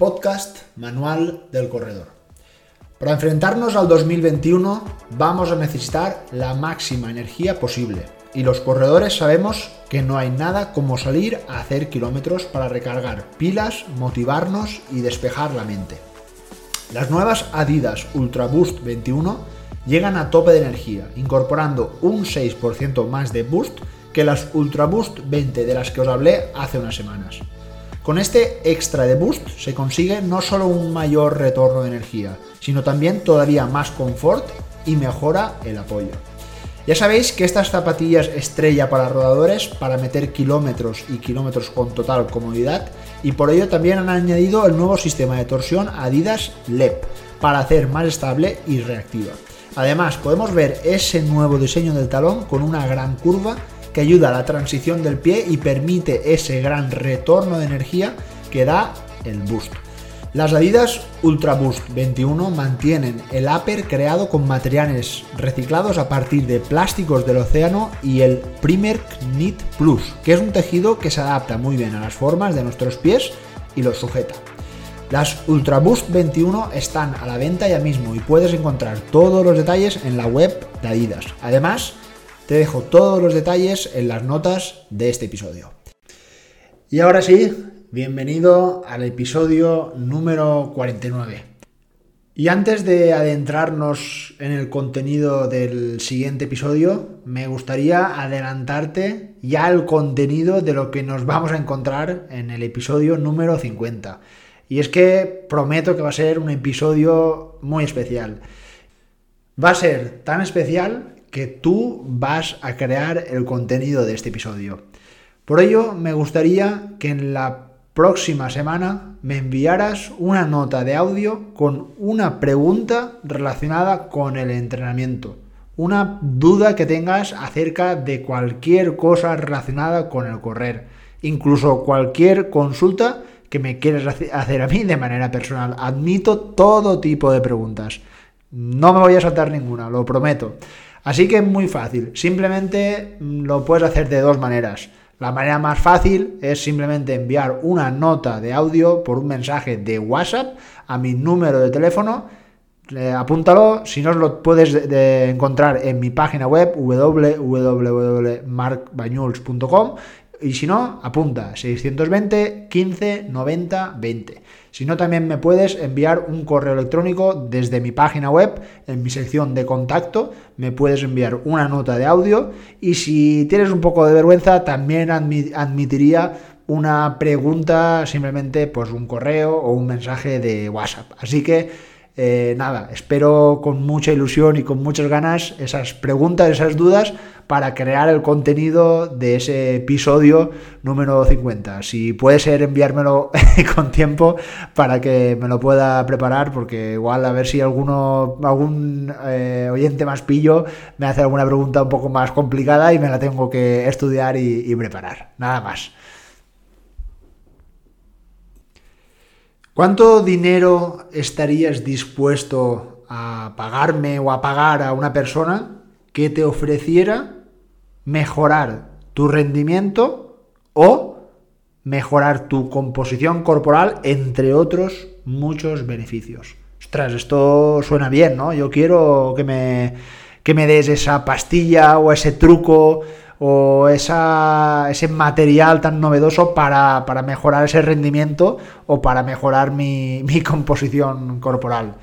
Podcast Manual del Corredor. Para enfrentarnos al 2021 vamos a necesitar la máxima energía posible y los corredores sabemos que no hay nada como salir a hacer kilómetros para recargar pilas, motivarnos y despejar la mente. Las nuevas Adidas Ultra Boost 21 llegan a tope de energía, incorporando un 6% más de boost que las Ultra Boost 20 de las que os hablé hace unas semanas. Con este extra de boost se consigue no solo un mayor retorno de energía, sino también todavía más confort y mejora el apoyo. Ya sabéis que estas zapatillas estrella para rodadores para meter kilómetros y kilómetros con total comodidad y por ello también han añadido el nuevo sistema de torsión Adidas LEP para hacer más estable y reactiva. Además podemos ver ese nuevo diseño del talón con una gran curva que ayuda a la transición del pie y permite ese gran retorno de energía que da el boost. Las Adidas Ultra Boost 21 mantienen el upper creado con materiales reciclados a partir de plásticos del océano y el Primer Knit Plus, que es un tejido que se adapta muy bien a las formas de nuestros pies y los sujeta. Las Ultra Boost 21 están a la venta ya mismo y puedes encontrar todos los detalles en la web de Adidas. Además, te dejo todos los detalles en las notas de este episodio. Y ahora sí, bienvenido al episodio número 49. Y antes de adentrarnos en el contenido del siguiente episodio, me gustaría adelantarte ya el contenido de lo que nos vamos a encontrar en el episodio número 50. Y es que prometo que va a ser un episodio muy especial. Va a ser tan especial que tú vas a crear el contenido de este episodio. Por ello, me gustaría que en la próxima semana me enviaras una nota de audio con una pregunta relacionada con el entrenamiento. Una duda que tengas acerca de cualquier cosa relacionada con el correr. Incluso cualquier consulta que me quieras hacer a mí de manera personal. Admito todo tipo de preguntas. No me voy a saltar ninguna, lo prometo. Así que es muy fácil, simplemente mm, lo puedes hacer de dos maneras. La manera más fácil es simplemente enviar una nota de audio por un mensaje de WhatsApp a mi número de teléfono. apúntalo, si no lo puedes encontrar en mi página web www.markbañuls.com y si no, apunta 620 15 90 20. Si no, también me puedes enviar un correo electrónico desde mi página web, en mi sección de contacto, me puedes enviar una nota de audio y si tienes un poco de vergüenza, también admitiría una pregunta, simplemente pues un correo o un mensaje de WhatsApp. Así que eh, nada, espero con mucha ilusión y con muchas ganas esas preguntas, esas dudas para crear el contenido de ese episodio número 50. Si puede ser enviármelo con tiempo para que me lo pueda preparar, porque igual a ver si alguno, algún eh, oyente más pillo me hace alguna pregunta un poco más complicada y me la tengo que estudiar y preparar. Nada más. ¿Cuánto dinero estarías dispuesto a pagarme o a pagar a una persona que te ofreciera mejorar tu rendimiento o mejorar tu composición corporal, entre otros muchos beneficios? Ostras, esto suena bien, ¿no? Yo quiero que me, que me des esa pastilla o ese truco o ese material tan novedoso para, mejorar ese rendimiento o para mejorar mi, mi composición corporal.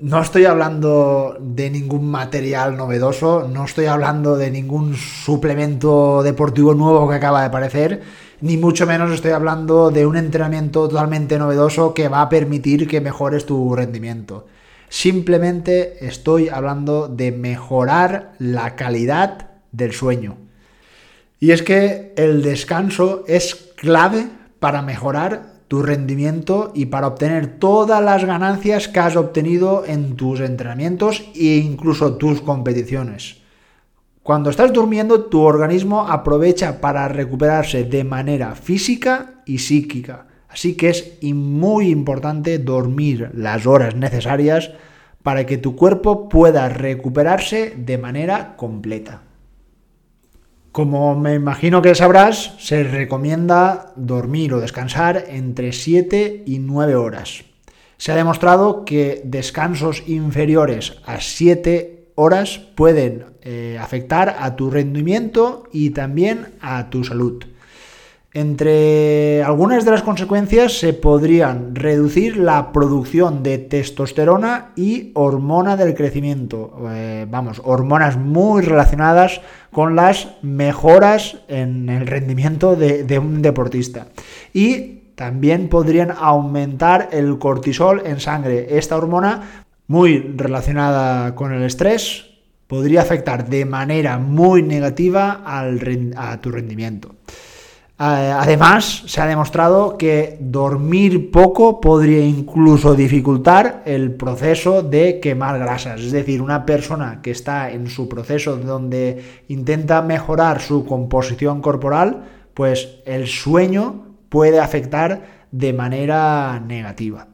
No estoy hablando de ningún material novedoso, no estoy hablando de ningún suplemento deportivo nuevo que acaba de aparecer, ni mucho menos estoy hablando de un entrenamiento totalmente novedoso que va a permitir que mejores tu rendimiento. Simplemente estoy hablando de mejorar la calidad del sueño. Y es que el descanso es clave para mejorar tu rendimiento y para obtener todas las ganancias que has obtenido en tus entrenamientos e incluso tus competiciones. Cuando estás durmiendo, tu organismo aprovecha para recuperarse de manera física y psíquica. Así que es muy importante dormir las horas necesarias para que tu cuerpo pueda recuperarse de manera completa. Como me imagino que sabrás, se recomienda dormir o descansar entre 7 y 9 horas. Se ha demostrado que descansos inferiores a 7 horas pueden eh, afectar a tu rendimiento y también a tu salud. Entre algunas de las consecuencias se podrían reducir la producción de testosterona y hormona del crecimiento. Eh, vamos, hormonas muy relacionadas con las mejoras en el rendimiento de, un deportista. Y también podrían aumentar el cortisol en sangre. Esta hormona, muy relacionada con el estrés, podría afectar de manera muy negativa a tu rendimiento. Eh, además, se ha demostrado que dormir poco podría incluso dificultar el proceso de quemar grasas. Es decir, una persona que está en su proceso donde intenta mejorar su composición corporal, pues el sueño puede afectar de manera negativa.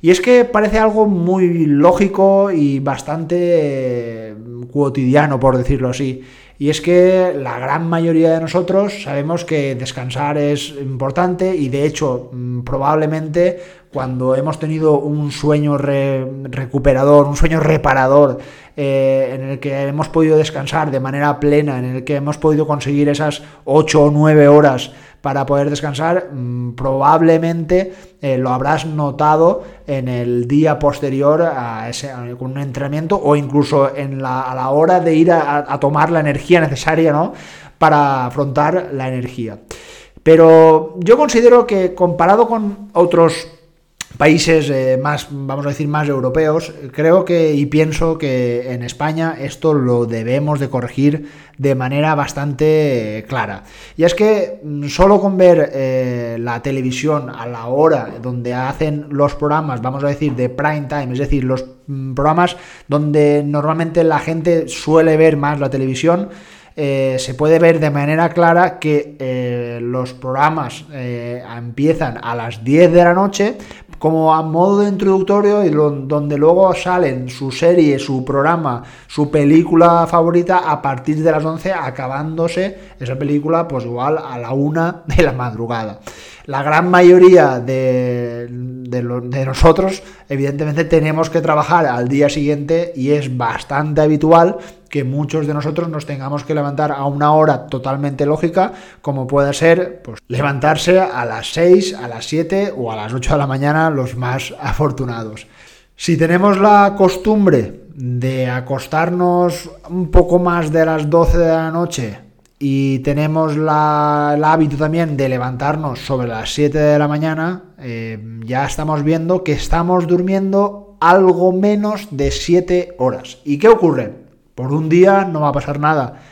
Y es que parece algo muy lógico y bastante eh, cotidiano, por decirlo así. Y es que la gran mayoría de nosotros sabemos que descansar es importante y de hecho mm, probablemente cuando hemos tenido un sueño recuperador, un sueño reparador, eh, en el que hemos podido descansar de manera plena, en el que hemos podido conseguir esas 8 o 9 horas para poder descansar, mm, probablemente eh, lo habrás notado en el día posterior a ese un entrenamiento o incluso en la, a la hora de ir a, tomar la energía necesaria ¿no? para afrontar la energía. Pero yo considero que comparado con otros países eh, más, vamos a decir, más europeos, creo que y pienso que en España esto lo debemos de corregir de manera bastante eh, clara. Y es que mm, solo con ver eh, la televisión a la hora donde hacen los programas, vamos a decir, de prime time, es decir, los mm, programas donde normalmente la gente suele ver más la televisión, se puede ver de manera clara que los programas empiezan a las 10 de la noche, como a modo de introductorio y donde luego salen su serie, su programa, su película favorita a partir de las 11 acabándose esa película pues igual a la una de la madrugada. La gran mayoría de, de, nosotros evidentemente tenemos que trabajar al día siguiente y es bastante habitual que muchos de nosotros nos tengamos que levantar a una hora totalmente lógica, como puede ser pues, levantarse a las 6, a las 7 o a las 8 de la mañana, los más afortunados. Si tenemos la costumbre de acostarnos un poco más de las 12 de la noche y tenemos la, el hábito también de levantarnos sobre las 7 de la mañana, eh, ya estamos viendo que estamos durmiendo algo menos de 7 horas. ¿Y qué ocurre? Por un día no va a pasar nada,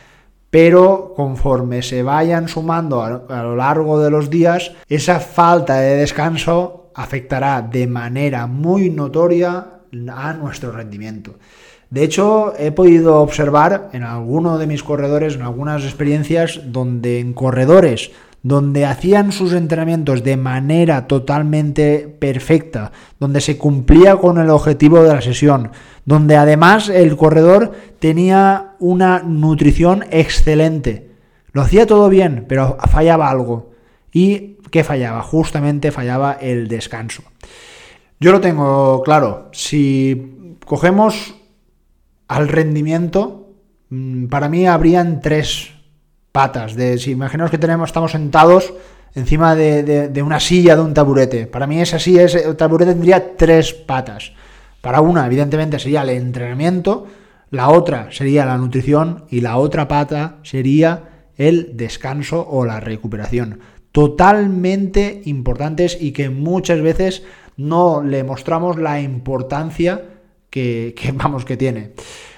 pero conforme se vayan sumando a, lo largo de los días, esa falta de descanso afectará de manera muy notoria a nuestro rendimiento. De hecho, he podido observar en alguno de mis corredores, en algunas experiencias, donde en corredores donde hacían sus entrenamientos de manera totalmente perfecta, donde se cumplía con el objetivo de la sesión, donde además el corredor tenía una nutrición excelente. Lo hacía todo bien, pero fallaba algo. ¿Y qué fallaba? Justamente fallaba el descanso. Yo lo tengo claro. Si cogemos al rendimiento, mm, para mí habrían tres patas. De, si imaginaos que tenemos, estamos sentados encima de, una silla de un taburete. Para mí esa silla, ese taburete tendría tres patas. Para una, evidentemente, sería el entrenamiento, la otra sería la nutrición y la otra pata sería el descanso o la recuperación. Totalmente importantes y que muchas veces no le mostramos la importancia que, vamos que tiene.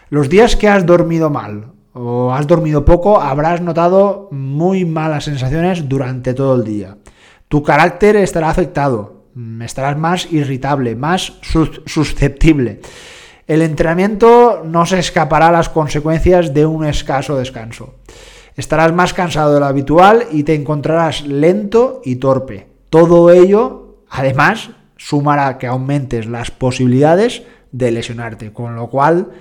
Los días que has dormido mal o has dormido poco, habrás notado muy malas sensaciones durante todo el día. Tu carácter estará afectado, mm, estarás más irritable, más susceptible. El entrenamiento no se escapará a las consecuencias de un escaso descanso. Estarás más cansado de lo habitual y te encontrarás lento y torpe. Todo ello, además, sumará que aumentes las posibilidades de lesionarte, con lo cual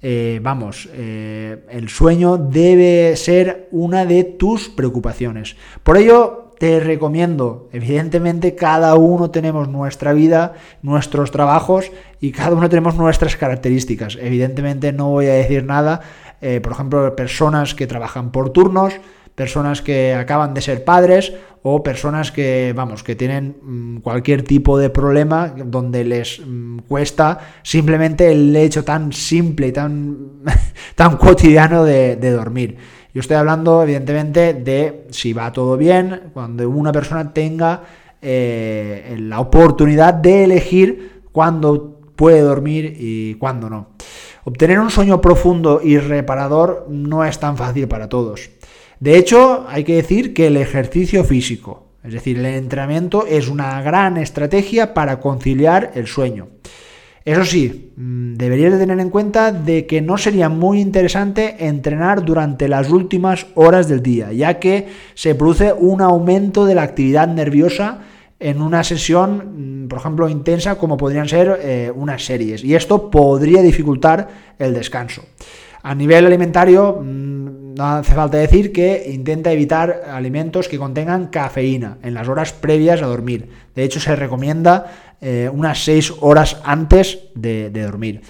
eh, vamos, eh, el sueño debe ser una de tus preocupaciones. Por ello, te recomiendo, evidentemente cada uno tenemos nuestra vida, nuestros trabajos y cada uno tenemos nuestras características. Evidentemente no voy a decir nada, eh, por ejemplo, personas que trabajan por turnos, personas que acaban de ser padres o personas que, vamos, que tienen mm, cualquier tipo de problema donde les mm, cuesta simplemente el hecho tan simple y tan, tan cotidiano de, dormir. Yo estoy hablando, evidentemente, de si va todo bien, cuando una persona tenga eh, la oportunidad de elegir cuándo puede dormir y cuándo no. Obtener un sueño profundo y reparador no es tan fácil para todos. De hecho, hay que decir que el ejercicio físico, es decir, el entrenamiento, es una gran estrategia para conciliar el sueño. Eso sí, mm, deberías de tener en cuenta de que no sería muy interesante entrenar durante las últimas horas del día, ya que se produce un aumento de la actividad nerviosa en una sesión, mm, por ejemplo, intensa como podrían ser eh, unas series, y esto podría dificultar el descanso. A nivel alimentario, mm, no hace falta decir que intenta evitar alimentos que contengan cafeína en las horas previas a dormir. De hecho, se recomienda eh, unas 6 horas antes de dormir.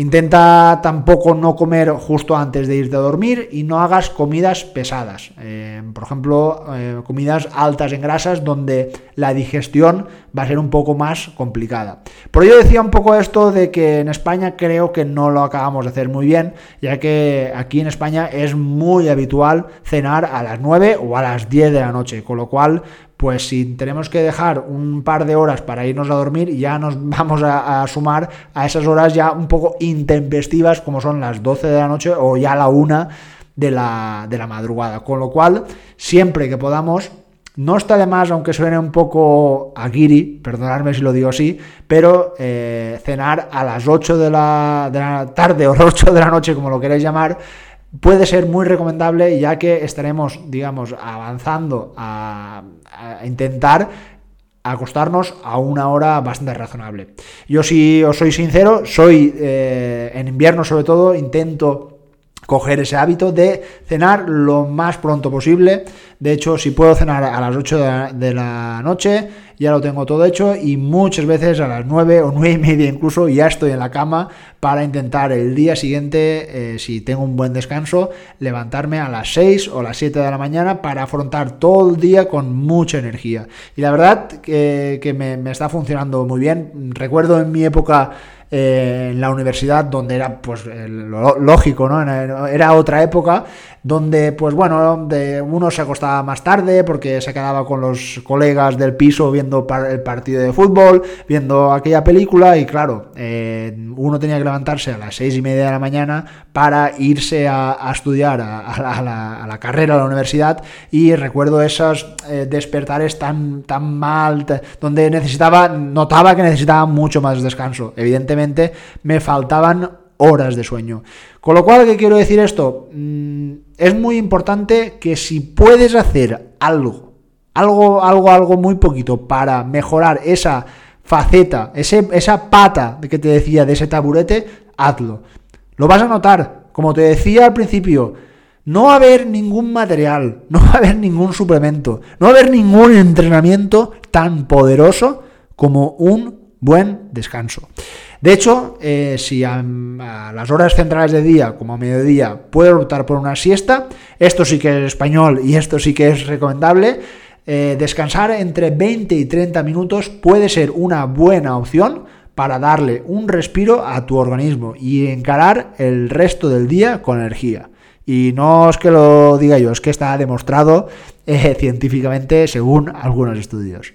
Intenta tampoco no comer justo antes de irte a dormir y no hagas comidas pesadas. Eh, por ejemplo, eh, comidas altas en grasas donde la digestión va a ser un poco más complicada. Por ello decía un poco esto de que en España creo que no lo acabamos de hacer muy bien, ya que aquí en España es muy habitual cenar a las 9 o a las 10 de la noche, con lo cual pues si tenemos que dejar un par de horas para irnos a dormir, ya nos vamos a, sumar a esas horas ya un poco intempestivas, como son las 12 de la noche o ya la 1 de la, de la madrugada. Con lo cual, siempre que podamos, no está de más, aunque suene un poco a perdonadme si lo digo así, pero eh, cenar a las 8 de la, de la tarde o las 8 de la noche, como lo queréis llamar, puede ser muy recomendable ya que estaremos, digamos, avanzando a, intentar acostarnos a una hora bastante razonable. Yo si os soy sincero, soy eh, en invierno sobre todo, intento coger ese hábito de cenar lo más pronto posible. De hecho, si puedo cenar a las 8 de la noche, ya lo tengo todo hecho y muchas veces a las 9 o 9 y media incluso ya estoy en la cama para intentar el día siguiente, eh, si tengo un buen descanso, levantarme a las 6 o las 7 de la mañana para afrontar todo el día con mucha energía. Y la verdad que, me, me está funcionando muy bien. Recuerdo en mi época eh, en la universidad, donde era pues lo lógico, ¿no? Era otra época donde, pues bueno, uno se acostaba más tarde porque se quedaba con los colegas del piso viendo el partido de fútbol, viendo aquella película y claro, eh, uno tenía que levantarse a las seis y media de la mañana para irse a, estudiar a, la, carrera, a la universidad y recuerdo esos eh, despertares tan, tan mal, donde necesitaba, notaba que necesitaba mucho más descanso. Evidentemente, me faltaban horas de sueño. Con lo cual, ¿qué quiero decir esto? Mm, es muy importante que si puedes hacer algo, algo, algo, algo muy poquito para mejorar esa faceta, ese, esa pata que te decía de ese taburete, hazlo. Lo vas a notar, como te decía al principio, no va a haber ningún material, no va a haber ningún suplemento, no va a haber ningún entrenamiento tan poderoso como un buen descanso. De hecho, eh, si a, las horas centrales de día, como a mediodía, puedes optar por una siesta, esto sí que es español y esto sí que es recomendable, eh, descansar entre 20 y 30 minutos puede ser una buena opción para darle un respiro a tu organismo y encarar el resto del día con energía. Y no es que lo diga yo, es que está demostrado eh, científicamente según algunos estudios.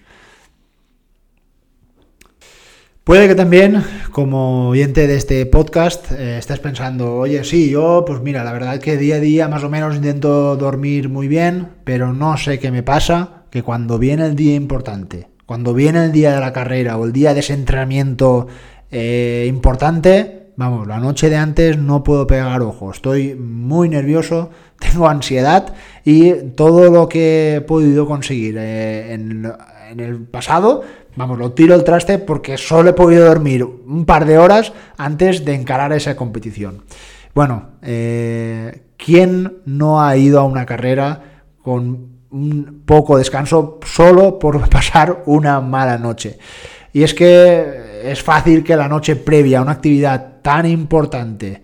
Puede que también, como oyente de este podcast, eh, estés pensando, oye, sí, yo, pues mira, la verdad es que día a día más o menos intento dormir muy bien, pero no sé qué me pasa, que cuando viene el día importante, cuando viene el día de la carrera o el día de ese entrenamiento eh, importante, vamos, la noche de antes no puedo pegar ojo, estoy muy nervioso, tengo ansiedad y todo lo que he podido conseguir eh, en, el pasado Vamos, lo tiro el traste porque solo he podido dormir un par de horas antes de encarar esa competición. Bueno, eh, ¿quién no ha ido a una carrera con un poco descanso solo por pasar una mala noche? Y es que es fácil que la noche previa a una actividad tan importante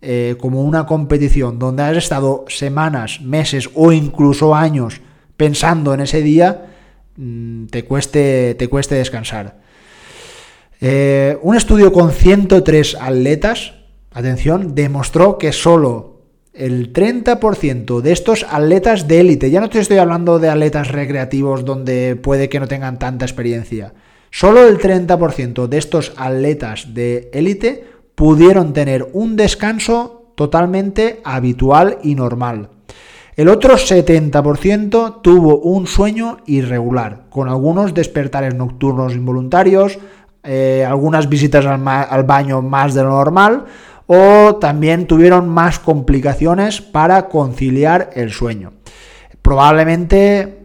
eh, como una competición donde has estado semanas, meses o incluso años pensando en ese día, mm, te cueste, te cueste descansar. Eh, un estudio con 103 atletas, atención, demostró que solo el 30% de estos atletas de élite, ya no te estoy hablando de atletas recreativos donde puede que no tengan tanta experiencia, solo el 30% de estos atletas de élite pudieron tener un descanso totalmente habitual y normal. El otro 70% tuvo un sueño irregular, con algunos despertares nocturnos involuntarios, eh, algunas visitas al, baño más de lo normal, o también tuvieron más complicaciones para conciliar el sueño. Probablemente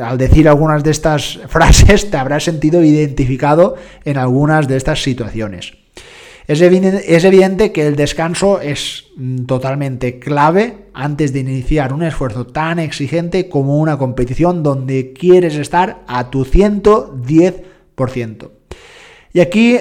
al decir algunas de estas frases te habrás sentido identificado en algunas de estas situaciones. Es evidente, que el descanso es mm, totalmente clave antes de iniciar un esfuerzo tan exigente como una competición donde quieres estar a tu 110%. Y aquí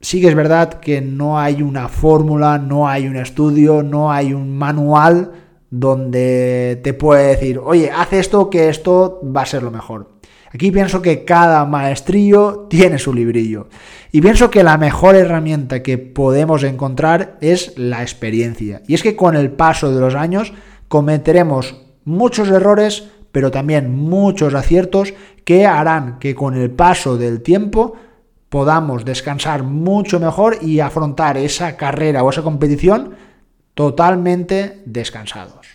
sí que es verdad que no hay una fórmula, no hay un estudio, no hay un manual donde te puede decir, oye, haz esto que esto va a ser lo mejor. Aquí pienso que cada maestrillo tiene su librillo. Y pienso que la mejor herramienta que podemos encontrar es la experiencia. Y es que con el paso de los años cometeremos muchos errores, pero también muchos aciertos que harán que con el paso del tiempo podamos descansar mucho mejor y afrontar esa carrera o esa competición totalmente descansados.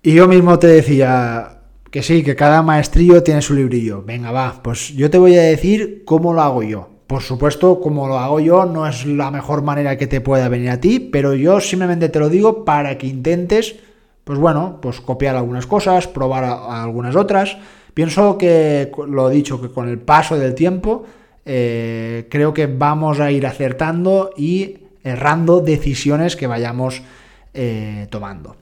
Y yo mismo te decía, que sí, que cada maestrillo tiene su librillo. Venga, va, pues yo te voy a decir cómo lo hago yo. Por supuesto, como lo hago yo, no es la mejor manera que te pueda venir a ti, pero yo simplemente te lo digo para que intentes, pues bueno, pues copiar algunas cosas, probar algunas otras. Pienso que, lo dicho, que con el paso del tiempo, eh, creo que vamos a ir acertando y errando decisiones que vayamos eh, tomando.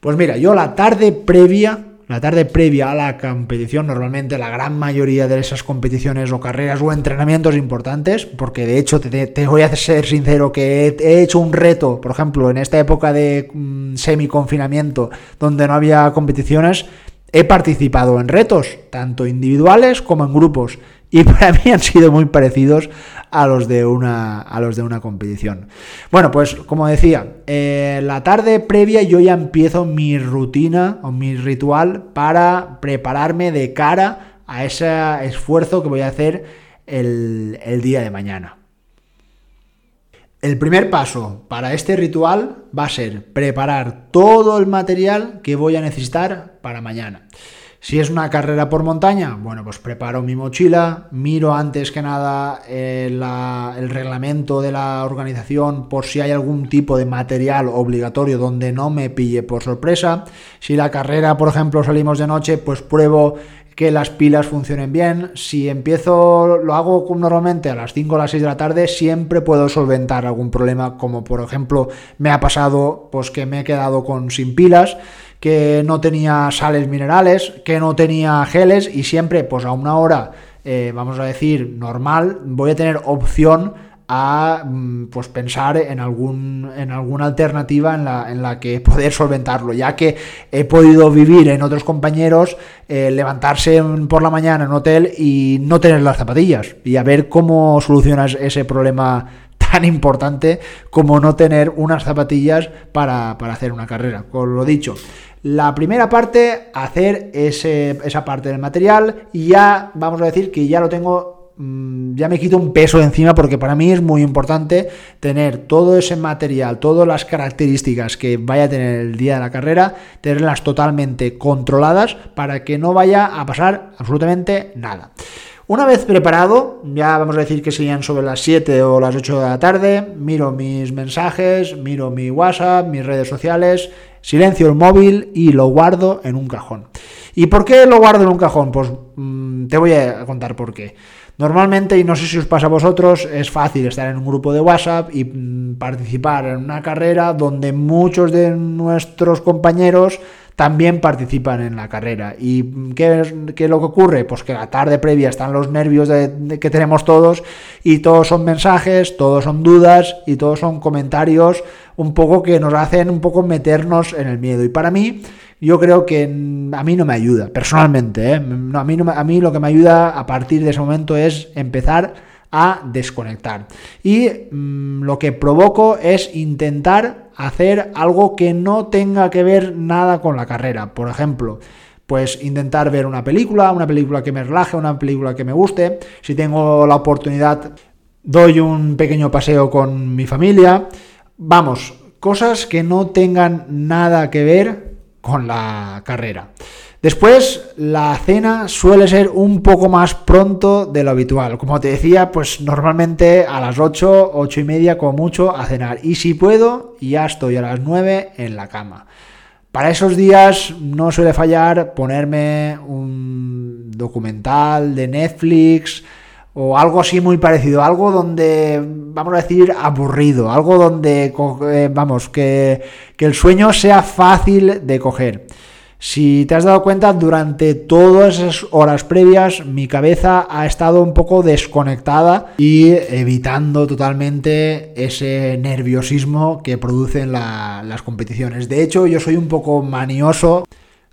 Pues mira, yo la tarde previa la tarde previa a la competición, normalmente la gran mayoría de esas competiciones o carreras o entrenamientos importantes, porque de hecho te, voy a ser sincero que he, hecho un reto, por ejemplo, en esta época de mm, semi-confinamiento, donde no había competiciones, he participado en retos, tanto individuales como en grupos, y para mí han sido muy parecidos a los de una, a los de una competición. Bueno, pues como decía, eh, la tarde previa yo ya empiezo mi rutina o mi ritual para prepararme de cara a ese esfuerzo que voy a hacer el, el día de mañana. El primer paso para este ritual va a ser preparar todo el material que voy a necesitar para mañana. Si es una carrera por montaña, bueno, pues preparo mi mochila, miro antes que nada eh, el reglamento de la organización por si hay algún tipo de material obligatorio donde no me pille por sorpresa. Si la carrera, por ejemplo, salimos de noche, pues pruebo que las pilas funcionen bien. Si empiezo, lo hago normalmente a las 5 o las 6 de la tarde, siempre puedo solventar algún problema, como por ejemplo me ha pasado pues que me he quedado con sin pilas que no tenía sales minerales, que no tenía geles y siempre pues a una hora, eh, vamos a decir, normal, voy a tener opción a mm, pues pensar en algún en alguna alternativa en la, en la que poder solventarlo. Ya que he podido vivir en otros compañeros eh, levantarse por la mañana en un hotel y no tener las zapatillas y a ver cómo solucionas ese problema tan importante como no tener unas zapatillas para, para hacer una carrera. Con lo dicho la primera parte, hacer esa parte del material y ya vamos a decir que ya lo tengo, mm, ya me quito un peso encima porque para mí es muy importante tener todo ese material, todas las características que vaya a tener el día de la carrera, tenerlas totalmente controladas para que no vaya a pasar absolutamente nada. Una vez preparado, ya vamos a decir que serían sobre las 7 o las 8 de la tarde, miro mis mensajes, miro mi WhatsApp, mis redes sociales, silencio el móvil y lo guardo en un cajón. ¿Y por qué lo guardo en un cajón? Pues mm, te voy a contar por qué. Normalmente, y no sé si os pasa a vosotros, es fácil estar en un grupo de WhatsApp y mm, participar en una carrera donde muchos de nuestros compañeros también participan en la carrera. ¿Y qué es, lo que ocurre? Pues que la tarde previa están los nervios que tenemos todos y todos son mensajes, todos son dudas y todos son comentarios un poco que nos hacen un poco meternos en el miedo. Y para mí, yo creo que a mí no me ayuda, personalmente. ¿eh? a, mí a mí lo que me ayuda a partir de ese momento es empezar a desconectar. Y mm, lo que provoco es intentar hacer algo que no tenga que ver nada con la carrera. Por ejemplo, pues intentar ver una película, una película que me relaje, una película que me guste. Si tengo la oportunidad, doy un pequeño paseo con mi familia. Vamos, cosas que no tengan nada que ver con la carrera. Después, la cena suele ser un poco más pronto de lo habitual. Como te decía, pues normalmente a las 8, 8 y media como mucho a cenar. Y si puedo, ya estoy a las 9 en la cama. Para esos días no suele fallar ponerme un documental de Netflix o algo así muy parecido, algo donde, vamos a decir, aburrido, algo donde, eh, vamos, que, que el sueño sea fácil de coger. Si te has dado cuenta, durante todas esas horas previas mi cabeza ha estado un poco desconectada y evitando totalmente ese nerviosismo que producen las competiciones. De hecho, yo soy un poco manioso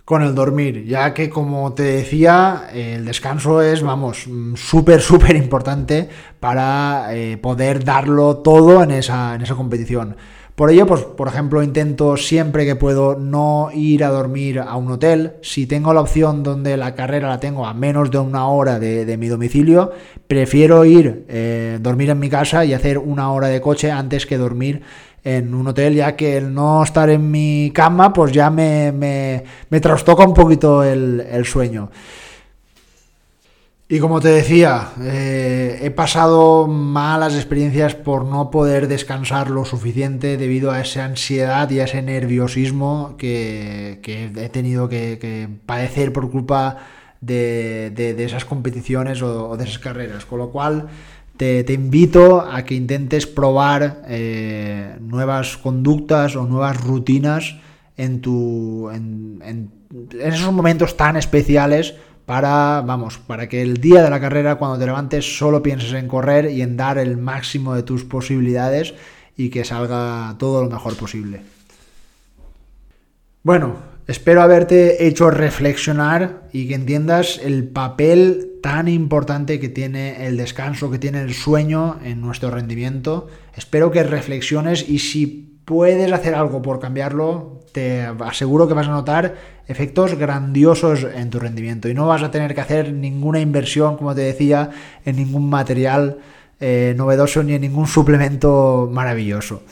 con el dormir, ya que como te decía, el descanso es, vamos, súper, súper importante para eh, poder darlo todo en esa, en esa competición. Por ello, pues, por ejemplo, intento siempre que puedo no ir a dormir a un hotel. Si tengo la opción donde la carrera la tengo a menos de una hora de, mi domicilio, prefiero ir, eh, dormir en mi casa y hacer una hora de coche antes que dormir en un hotel, ya que el no estar en mi cama, pues ya me, me, trastoca un poquito el sueño. Y como te decía, eh, he pasado malas experiencias por no poder descansar lo suficiente debido a esa ansiedad y a ese nerviosismo que, he tenido que, padecer por culpa de, esas competiciones o, de esas carreras. Con lo cual te, invito a que intentes probar eh, nuevas conductas o nuevas rutinas en, tu, en esos momentos tan especiales para, vamos, para que el día de la carrera, cuando te levantes, solo pienses en correr y en dar el máximo de tus posibilidades y que salga todo lo mejor posible. Bueno, espero haberte hecho reflexionar y que entiendas el papel tan importante que tiene el descanso, que tiene el sueño en nuestro rendimiento. Espero que reflexiones y si puedes hacer algo por cambiarlo, te aseguro que vas a notar efectos grandiosos en tu rendimiento y no vas a tener que hacer ninguna inversión, como te decía, en ningún material eh, novedoso ni en ningún suplemento maravilloso.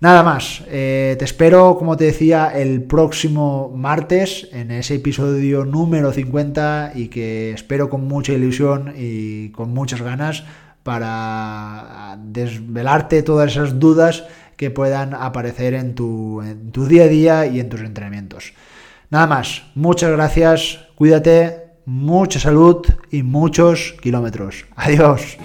Nada más, eh, te espero, como te decía, el próximo martes en ese episodio número 50 y que espero con mucha ilusión y con muchas ganas para desvelarte todas esas dudas que puedan aparecer en tu, en tu día a día y en tus entrenamientos. Nada más, muchas gracias, cuídate, mucha salud y muchos kilómetros. Adiós.